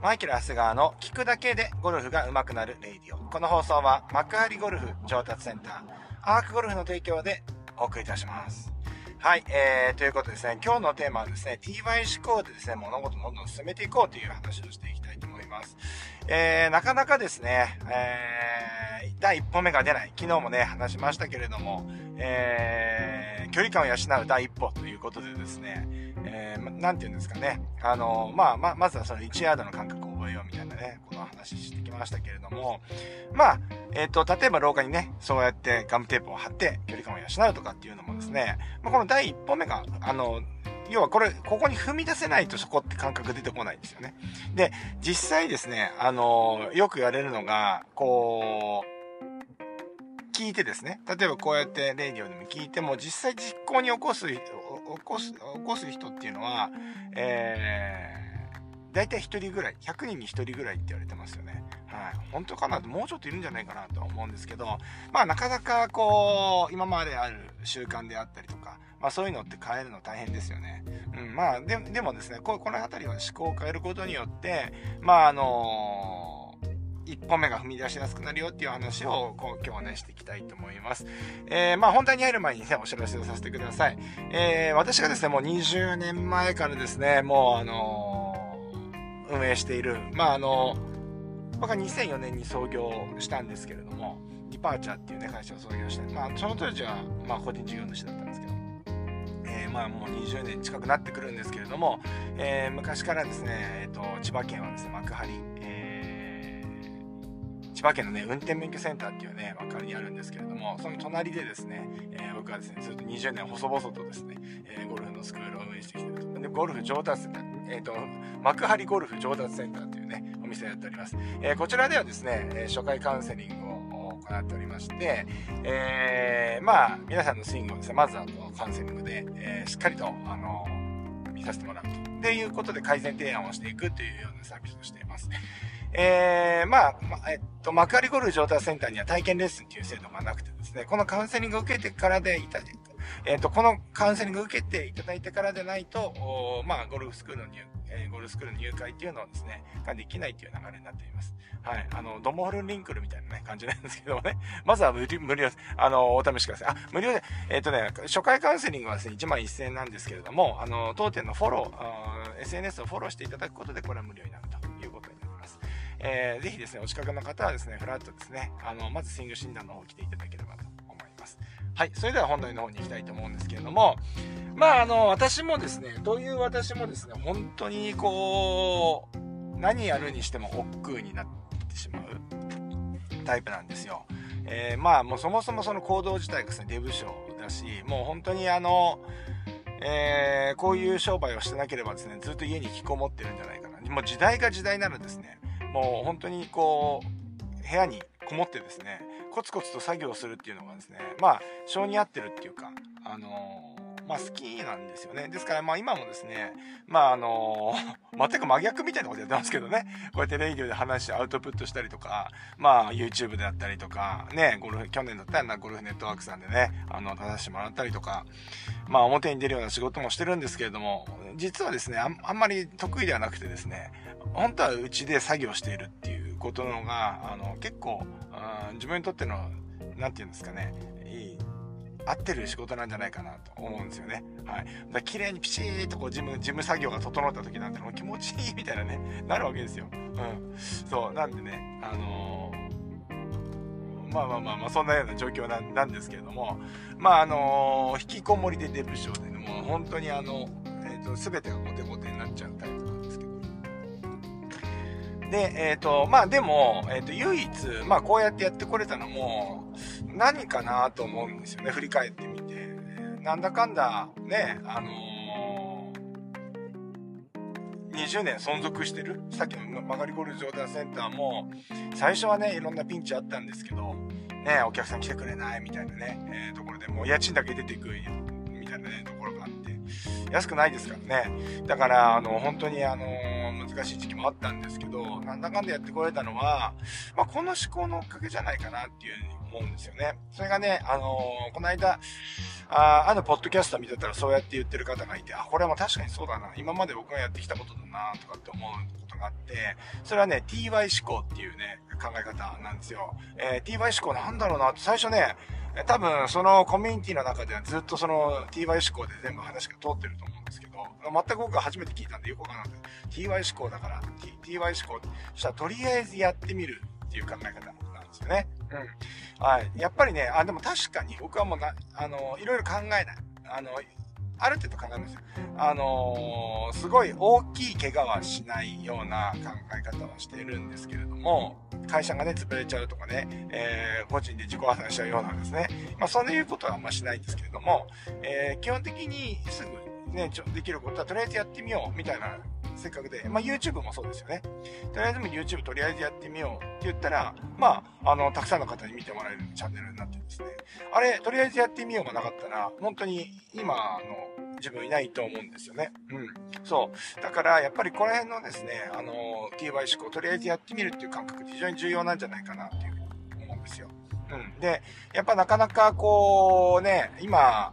マイケル・アスガーの聞くだけでゴルフが上手くなるレイディオ。この放送は幕張ゴルフ上達センター、アークゴルフの提供でお送りいたします。はい、えー、ということですね、今日のテーマはですね、TY 思考でですね、物事をどんどん進めていこうという話をしていきたいと思います。えー、なかなかですね、えー、第一歩目が出ない。昨日もね、話しましたけれども、えー、距離感を養う第一歩ということでですね、えー、なんて言うんですかね。あの、まあ、ま、まずはその1ヤードの感覚を覚えようみたいなね、この話してきましたけれども、まあ、えっ、ー、と、例えば廊下にね、そうやってガムテープを貼って距離感を養うとかっていうのもですね、まあ、この第一歩目が、あの、要はこれ、ここに踏み出せないとそこって感覚出てこないんですよね。で、実際ですね、あの、よく言われるのが、こう、聞いてですね、例えばこうやってレディオでも聞いても、実際実行に起こす、起こす、起こす人っていうのは、えー、大体1人ぐらい、100人に1人ぐらいって言われてますよね。はい。本当かなもうちょっといるんじゃないかなとは思うんですけど、まあなかなかこう、今まである習慣であったりとか、まあそういうのって変えるの大変ですよね。うん、まあででもですね、ここの辺りは思考を変えることによって、まああのー一歩目が踏み出しやすくなるよっていう話をこう今日はねしていきたいと思います。えー、まあ本題に入る前にね、お知らせをさせてください。えー、私がですね、もう20年前からですね、もうあのー、運営している、まああの僕は2004年に創業したんですけれども、ディパーチャーっていうね、会社を創業して、まあその当時は、まあ個人事業主だったんですけど、え、まあもう20年近くなってくるんですけれども、えー、昔からですね、え、ー、と、千葉県はですね、幕張、え千葉県のね、運転免許センターっていうね、分かりにあるんですけれども、その隣でですね、えー、僕はですね、ずっと20年細々とですね、えー、ゴルフのスクールを運営してきてると。で、ゴルフ上達センター、え、ー、と、幕張ゴルフ上達センターっていうね、お店をやっております。えこちらではですね、初回カウンセリングを行っておりまして、えまあ、皆さんのスイングをですね、まずはこカウンセリングで、えしっかりと、あの見させてもらうと。っていうことで改善提案をしていくというようなサービスをしています。えー、まあ、えっと、幕張ゴルフ上達センターには体験レッスンっていう制度がなくてですね、このカウンセリングを受けてからでいた、えっと、このカウンセリングを受けていただいてからでないと、まあ、ゴルフスクールの入、えー、ゴルフスクールの入会っていうのをですね、ができないっていう流れになっています。はい。あの、ドモールリンクルみたいなね、感じなんですけどもね。まずは無料、無料。あの、お試しください。あ、無料で、えっ、ー、とね、初回カウンセリングはですね、1万1000円なんですけれども、あの、当店のフォロー、SNS をフォローしていただくことで、これは無料になるとえー、ぜひですね、お近くの方はですね、フラットですね、あの、まずスイング診断の方来ていただければと思います。はい。それでは本題の方に行きたいと思うんですけれども、まあ、あの、私もですね、という私もですね、本当にこう、何やるにしても億劫になってしまうタイプなんですよ。えー、まあ、もうそもそもその行動自体がですね、デブ賞だし、もう本当にあの、えー、こういう商売をしてなければですね、ずっと家に引きこもってるんじゃないかな。もう時代が時代ならですね、もう本当にこう、部屋にこもってですね、コツコツと作業するっていうのがですね、まあ、性に合ってるっていうか、あのー、まあ好きなんですよね。ですからまあ今もですね、まああのー、全く真逆みたいなことやってますけどね、こうやってレイディオで話してアウトプットしたりとか、まあ YouTube であったりとか、ね、ゴルフ、去年だったらなゴルフネットワークさんでね、あの、出させてもらったりとか、まあ表に出るような仕事もしてるんですけれども、実はですね、あんまり得意ではなくてですね、本当はうちで作業しているっていうことのが、あの、結構、うん自分にとっての、何て言うんですかね、いい、合ってる仕事なんじゃないかなと思うんですよね。はい。だ綺麗にピシーとこう事務、事務作業が整った時なんてもう気持ちいいみたいなね、なるわけですよ。うん。そう、なんでね、あのー、まあまあまあまあ、そんなような状況なんですけれども、まああのー、引きこもりでデブ症で、ね、もう本当にあの、えっ、ー、と、全てがコテコテになっちゃうタイプで、えっ、ー、と、まあでも、えっ、ー、と、唯一、まあこうやってやってこれたのも、何かなと思うんですよね、振り返ってみて。なんだかんだ、ね、あのー、20年存続してる？さっきの曲がりゴルフ上段センターも、最初はね、いろんなピンチあったんですけど、ね、お客さん来てくれないみたいなね、えー、ところでもう家賃だけ出ていくみたいなね、ところがあって、安くないですからね。だから、あの、本当にあの難しい時期もあったんですけど、なんだかんだやってこられたのは、まあ、この思考のおかげじゃないかなっていうふうに思うんですよね。それがね、あのー、この間、ああの、ポッドキャスト見てたらそうやって言ってる方がいて、あ、これは確かにそうだな。今まで僕がやってきたことだな、とかって思うことがあって、それはね、TY 思考っていうね、考え方なんですよ。えー、TY 思考なんだろうなって最初ね、多分そのコミュニティの中ではずっとその TY 思考で全部話が通ってると思うんですけど、全く僕は初めて聞いたんでよくわからなくて、TY 思考だから、TY 思考、そしたらとりあえずやってみるっていう考え方なんですよね。うん。はい。やっぱりね、あ、でも確かに僕はもうな、あの、いろいろ考えない。あの、ある程度考えますよ。あのー、すごい大きい怪我はしないような考え方はしているんですけれども、会社がね、潰れちゃうとかね、えー、個人で自己破産しちゃうようなんですね。まあ、そういうことはあんましないんですけれども、えー、基本的にすぐね、ちょできることはとりあえずやってみようみたいなせっかくで、まあ、YouTube もそうですよね。とりあえずも YouTube とりあえずやってみようって言ったら、まあ、あの、たくさんの方に見てもらえるチャンネルになってですね。あれ、とりあえずやってみようがなかったら、本当に今の自分いないと思うんですよね。うん。そう。だから、やっぱりこの辺のですね、あの、TY 思考、とりあえずやってみるっていう感覚って非常に重要なんじゃないかなっていうふうに思うんですよ。うん。で、やっぱなかなかこうね、今、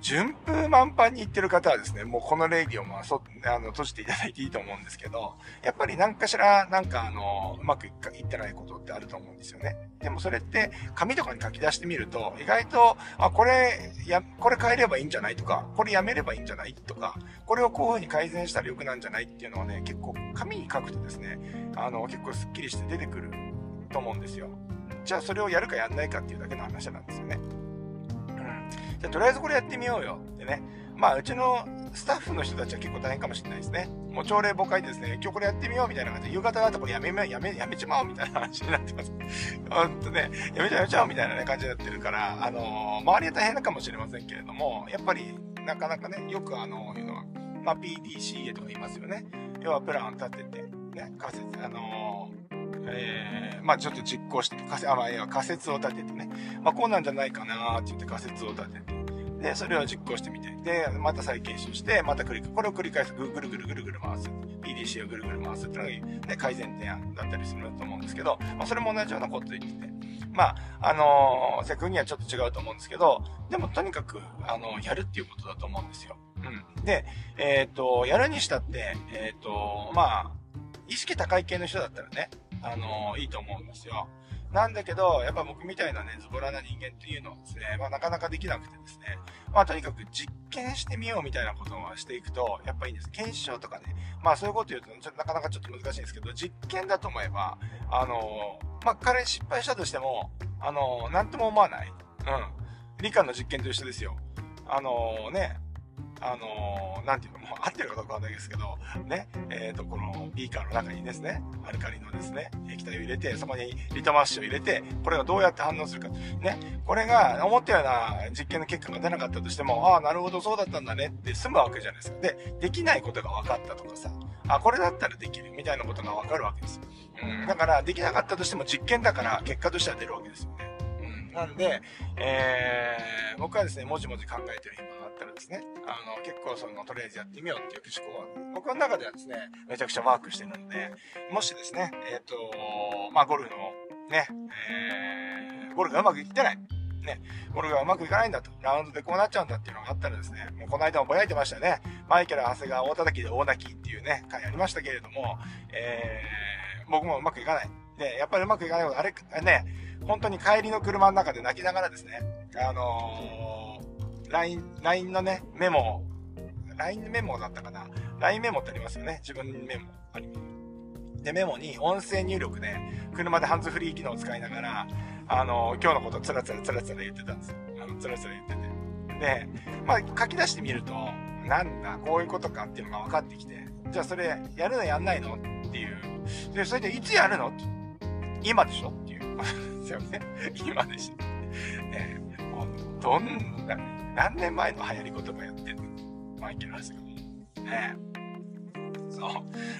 順風満帆に行ってる方はですね、もうこのレイディオもそあの閉じていただいていいと思うんですけど、やっぱり何かしら、なんかあの、うまくいってないことってあると思うんですよね。でもそれって紙とかに書き出してみると、意外と、あ、これ、や、これ変えればいいんじゃないとか、これやめればいいんじゃないとか、これをこういう風に改善したら良くなんじゃないっていうのはね、結構紙に書くとですね、あの、結構スッキリして出てくると思うんですよ。じゃあそれをやるかやんないかっていうだけの話なんですよね。じゃあとりあえずこれやってみようよってね。まあ、うちのスタッフの人たちは結構大変かもしれないですね。もう朝礼誤解ですね、今日これやってみようみたいな感じで、夕方だとこれやめ、やめ、やめちまおうみたいな話になってます。ほんとね、やめちゃやめちゃおうみたいな、ね、感じになってるから、あのー、周りは大変かもしれませんけれども、やっぱり、なかなかね、よくあのー、いうのは、まあ、PDCA とか言いますよね。要はプランを立てて、ね、仮説、あのー、えー、まあちょっと実行して、仮説、あ、まあ、仮説を立ててね、まあこうなんじゃないかなって言って仮説を立てて、で、それを実行してみて、で、また再検証して、また繰り、これを繰り返す、ぐるぐるぐるぐる回す。PDC をぐるぐる回すっていうのが、ね、改善提案だったりすると思うんですけど、まあ、それも同じようなこと言ってて、まあ、あのー、セクにはちょっと違うと思うんですけど、でもとにかく、あの、やるっていうことだと思うんですよ。うん。で、えっ、ー、と、やるにしたって、えっ、ー、と、まあ、意識高い系の人だったらね、あのいいと思うんですよ。なんだけど、やっぱ僕みたいなね、ズボラな人間っていうのはですね、まあなかなかできなくてですね、まあとにかく実験してみようみたいなことをしていくと、やっぱいいんです。検証とかね、まあそういうこと言うと、ちょっとなかなかちょっと難しいんですけど、実験だと思えば、あのまあ彼失敗したとしても、あのなんとも思わない。うん。理科の実験と一緒ですよ。あのね、あのー、なんていうの、もう合ってるかどうかわかんないですけど、ね、えっ、ー、と、このビーカーの中にですね、アルカリのですね、液体を入れて、そこにリトマス紙を入れて、これがどうやって反応するか。ね、これが思ったような実験の結果が出なかったとしても、ああ、なるほど、そうだったんだねって済むわけじゃないですか。で、できないことが分かったとかさ、あ、これだったらできるみたいなことが分かるわけですよ。うん、だから、できなかったとしても実験だから、結果としては出るわけですよね。うん、なんで、えー、僕はですね、もじもじ考えてる今、ったらですね、あの、結構その、とりあえずやってみようっていう思考は、僕の中ではですね、めちゃくちゃワークしてるので、もしですね、えっ、ー、と、まあ、ゴルフのね、えー、ゴルフがうまくいってない。ね、ゴルフがうまくいかないんだと、ラウンドでこうなっちゃうんだっていうのがあったらですね、もうこの間もぼやいてましたね。マイケル・長谷川大叩きで大泣きっていうね、回ありましたけれども、えー、僕もうまくいかない。で、やっぱりうまくいかないこと、あれ、ね、本当に帰りの車の中で泣きながらですね、あのー LINE、LINE のね、メモ、LINE メモだったかな ?LINE メモってありますよね。自分メモ。ありで、メモに音声入力で、車でハンズフリー機能を使いながら、あの、今日のことつらつらつらつら言ってたんですよ。あの、つらつら言ってて。で、まあ、書き出してみると、なんだ、こういうことかっていうのが分かってきて、じゃあそれ、やるのやんないのっていう。で、それでいつやるの？今でしょ？っていう。ですよね。今でしょ。ね、もう、どんな、何年前の流行り言葉やってんのマイケル・ハスが。ねそう。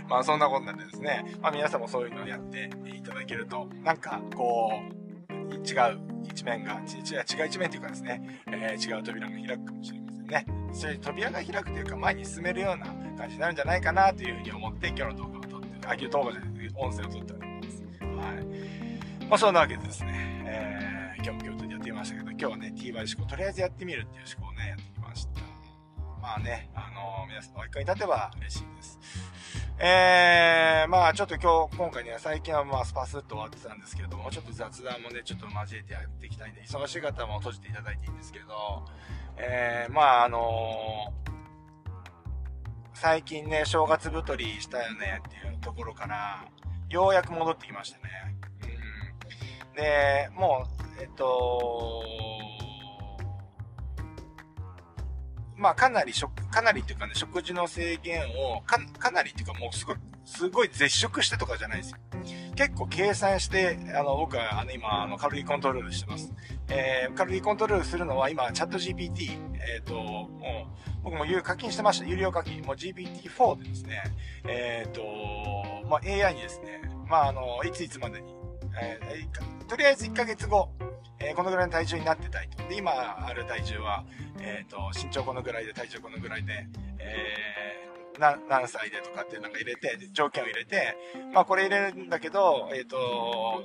まあそんなことなんでですね、まあ皆さんもそういうのをやっていただけると、なんかこう、違う一面が、違う一面というかですね、えー、違う扉が開くかもしれませんね。そういう扉が開くというか前に進めるような感じになるんじゃないかなというふうに思って今日の動画を撮って、あ、今日動画じゃない音声を撮っております。はい。まあそんなわけでですね、えー今日も京都でやってみましたけど、今日はね、T バイ思考、とりあえずやってみるっていう思考をね、やってきました。まあね、あの、皆さんお一回に立てば嬉しいです。えー、まあちょっと今日、今回ね、最近はまあスパスッと終わってたんですけれども、ちょっと雑談もね、ちょっと交えてやっていきたいんで、忙しい方も閉じていただいていいんですけど、えー、まああのー、最近ね、正月太りしたよねっていうところから、ようやく戻ってきましたね。うん。で、も、えっと、まあかなり食、かなりっていうかね、食事の制限を、か、かなりっていうかもうすごい、すごい絶食してとかじゃないですよ。結構計算して、あの、僕はあの今、あの、カロリーコントロールしてます。えー、カロリーコントロールするのは今、チャット GPT、えっ、ー、と、もう、僕も有課金してました。有料課金。もう GPT-4 でですね、えっ、ー、と、まあ、AI にですね、まあ、あの、いついつまでに、えー、とりあえず1ヶ月後、えー、このぐらいの体重になってたいと。で、今ある体重は、えっ、ー、と、身長このぐらいで、体重このぐらいで、えー、何歳でとかってなんか入れて、条件を入れて、まあこれ入れるんだけど、えっ、ー、と、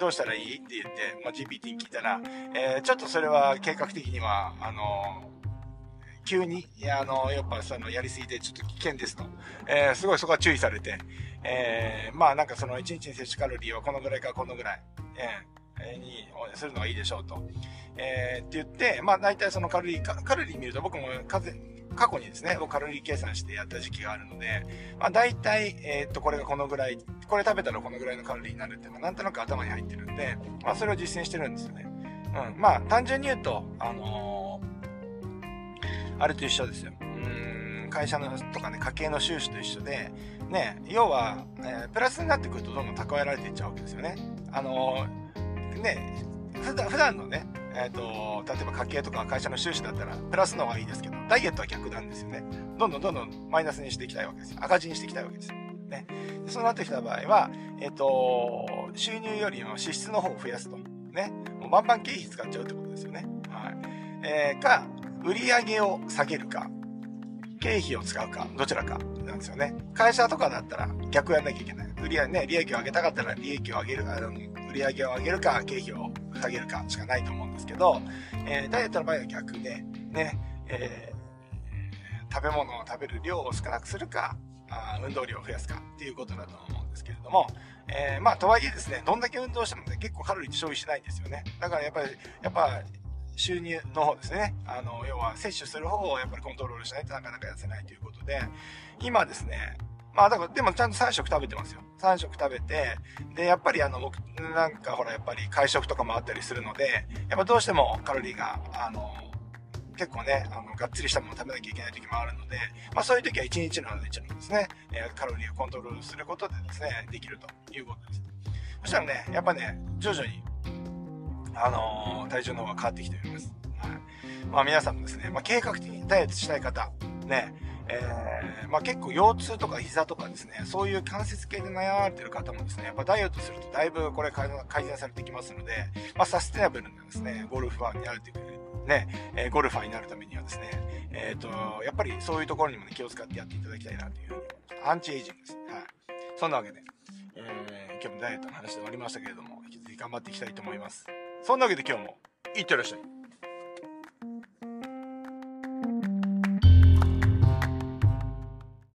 どうしたらいいって言って、まあ、GPT に聞いたら、え、ちょっとそれは計画的には、あの急に、いや、あの、やっぱその、やりすぎてちょっと危険ですと。えー、すごいそこは注意されて、えー、まあなんかその1日に摂取カロリーはこのぐらいかこのぐらい、えにするのがいいでしょうと。えー、って言って、まあ大体そのカロリー、カロリー見ると僕も過去にですね、僕カロリー計算してやった時期があるので、まあ大体、えー、っと、これがこのぐらい、これ食べたらこのぐらいのカロリーになるっていうのはなんとなく頭に入ってるんで、まあそれを実践してるんですよね。うん。まあ単純に言うと、あのー、あれと一緒ですよ。会社のとかね、家計の収支と一緒で、ね、要は、えー、プラスになってくるとどんどん蓄えられていっちゃうわけですよね。あのーね、普段普段のね、え、ー、と、例えば家計とか会社の収支だったら、プラスの方がいいですけど、ダイエットは逆なんですよね。どんどんどんどんマイナスにしていきたいわけです。赤字にしていきたいわけですよ。ね。そうなってきた場合は、えっ、ー、と、収入よりも支出の方を増やすと。ね。もうバンバン経費使っちゃうってことですよね。はい。えー、か、売上を下げるか、経費を使うか、どちらかなんですよね。会社とかだったら逆やんなきゃいけない。売り上げね、利益を上げたかったら利益を上げる、あの、売上を上げるか、経費を下げるかしかないと思うんですけど、えー、ダイエットの場合は逆で、ね、えー、食べ物を食べる量を少なくするか、あ運動量を増やすかっていうことだと思うんですけれども、えー、まあ、とはいえですね、どんだけ運動してもね、結構カロリーって消費しないんですよね。だからやっぱり、やっぱ、収入の方ですね。あの、要は摂取する方をやっぱりコントロールしないとなかなか痩せないということで、今ですね、まあだから、でもちゃんと3食食べてますよ。3食食べて、で、やっぱりあの、僕、なんかほら、やっぱり会食とかもあったりするので、やっぱどうしてもカロリーが、あの、結構ね、あの、がっつりしたものを食べなきゃいけない時もあるので、まあそういう時は1日のうちのですね、えカロリーをコントロールすることでですね、できるということです。そしたらね、やっぱね、徐々に、あのー、体重の方が変わってきております。はい。まあ皆さんもですね、まあ計画的にダイエットしたい方、ね、えー、まあ、結構腰痛とか膝とかですね、そういう関節系で悩まれてる方もですね、やっぱダイエットするとだいぶこれ改善されてきますので、まあ、サステナブルなですね、ゴルファーになるというね、えー、ゴルファーになるためにはですね、えっ、ー、と、やっぱりそういうところにもね、気を使ってやっていただきたいなというふうにアンチエイジングです。はい。そんなわけで、えー、今日もダイエットの話で終わりましたけれども、引き続き頑張っていきたいと思います。そんなわけで今日も、いってらっしゃい。